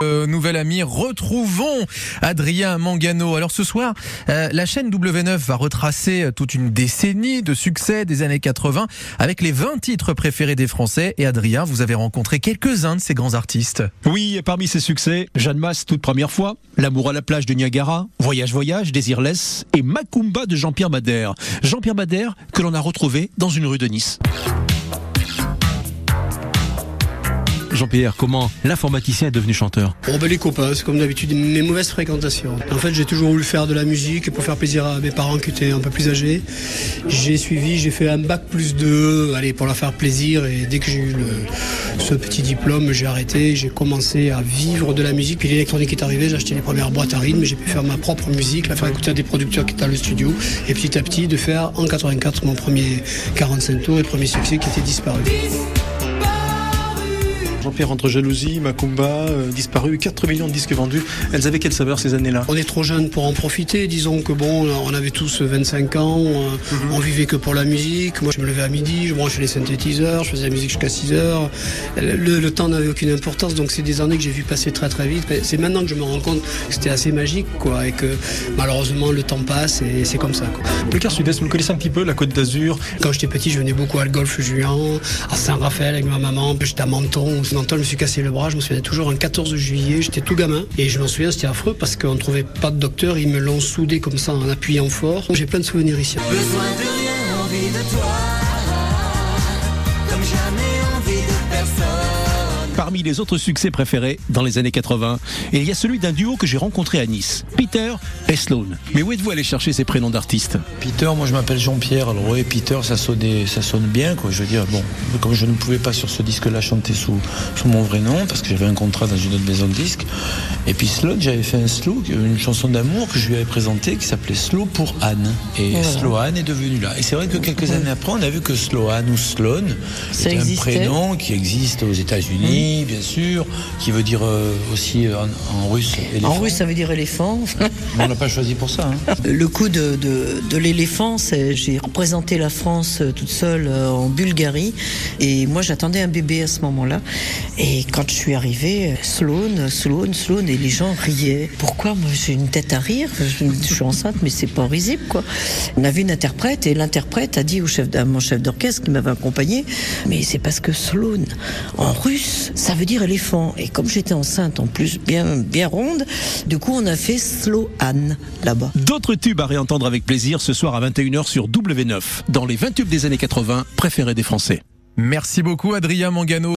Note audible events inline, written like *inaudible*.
Euh, nouvel ami, retrouvons Adrien Mangano. Alors ce soir, euh, la chaîne W9 va retracer toute une décennie de succès des années 80 avec les 20 titres préférés des Français. Et Adrien, vous avez rencontré quelques-uns de ces grands artistes. Oui, et parmi ces succès, Jeanne Masse toute première fois, L'amour à la plage de Niagara, Voyage Voyage, Désirless et Macumba de Jean-Pierre Madère. Jean-Pierre Madère que l'on a retrouvé dans une rue de Nice. Jean-Pierre, comment l'informaticien est devenu chanteur? Oh ben les copains, c'est comme d'habitude mes mauvaises fréquentations. En fait, j'ai toujours voulu faire de la musique pour faire plaisir à mes parents qui étaient un peu plus âgés. J'ai suivi, j'ai fait un bac plus 2, allez, pour leur faire plaisir. Et dès que j'ai eu ce petit diplôme, j'ai arrêté. J'ai commencé à vivre de la musique. Puis l'électronique est arrivée, j'ai acheté les premières boîtes à rythme. J'ai pu faire ma propre musique, la faire écouter à des producteurs qui étaient dans le studio. Et petit à petit, de faire en 84 mon premier 45 tours et premier succès qui était disparu. Jean-Pierre entre jalousie, Macumba, euh, disparu, 4 millions de disques vendus. Elles avaient quelle saveur ces années-là? On est trop jeunes pour en profiter. Disons que bon, on avait tous 25 ans, on, on vivait que pour la musique. Moi, je me levais à midi, je branchais les synthétiseurs, je faisais la musique jusqu'à 6 heures. Le, le temps n'avait aucune importance, donc c'est des années que j'ai vu passer très très vite. C'est maintenant que je me rends compte que c'était assez magique, quoi, et que malheureusement le temps passe et c'est comme ça. Quoi. Le quart sud-est, vous le connaissez un petit peu, la Côte d'Azur? Quand j'étais petit, je venais beaucoup à le Golfe Juan, à Saint-Raphaël avec ma maman, puis j'étais à Menton. Menton, je me suis cassé le bras, je me souviens toujours, un 14 juillet, j'étais tout gamin. Et je m'en souviens, c'était affreux parce qu'on ne trouvait pas de docteur, ils me l'ont soudé comme ça en appuyant fort. J'ai plein de souvenirs ici. Parmi les autres succès préférés dans les années 80, il y a celui d'un duo que j'ai rencontré à Nice, Peter et Sloan. Mais où êtes-vous allé chercher ces prénoms d'artistes? Peter, moi je m'appelle Jean-Pierre. Alors oui, Peter, ça sonnait, ça sonne bien, quoi. Je veux dire, bon, comme je ne pouvais pas sur ce disque-là chanter sous, sous mon vrai nom, parce que j'avais un contrat dans une autre maison de disques. Et puis Sloan, j'avais fait un slow, une chanson d'amour que je lui avais présentée qui s'appelait Slow pour Anne. Et Sloan est devenu là. Et c'est vrai que quelques années après, on a vu que Sloan ou Sloan Ça est un prénom qui existe aux États-Unis, bien sûr, qui veut dire euh, aussi euh, en, en russe. En russe, ça veut dire éléphant. *laughs* Mais on l'a pas choisi pour ça. Hein. *laughs* Le coup de, de, de l'éléphant, j'ai représenté la France euh, toute seule en Bulgarie et moi j'attendais un bébé à ce moment-là. Et quand je suis arrivée, Sloan, Sloan, Sloan, et les gens riaient. Pourquoi Moi j'ai une tête à rire, je, je suis enceinte, mais c'est pas risible quoi. On avait une interprète et l'interprète a dit au chef, à mon chef d'orchestre qui m'avait accompagné, mais c'est parce que Sloan en russe, ça veut dire éléphant. Et comme j'étais enceinte en plus bien, bien ronde, du coup on a fait Sloan là-bas. D'autres tubes à réentendre avec plaisir ce soir à 21h sur W9, dans les 20 tubes des années 80 préférés des Français. Merci beaucoup Adrien Mangano.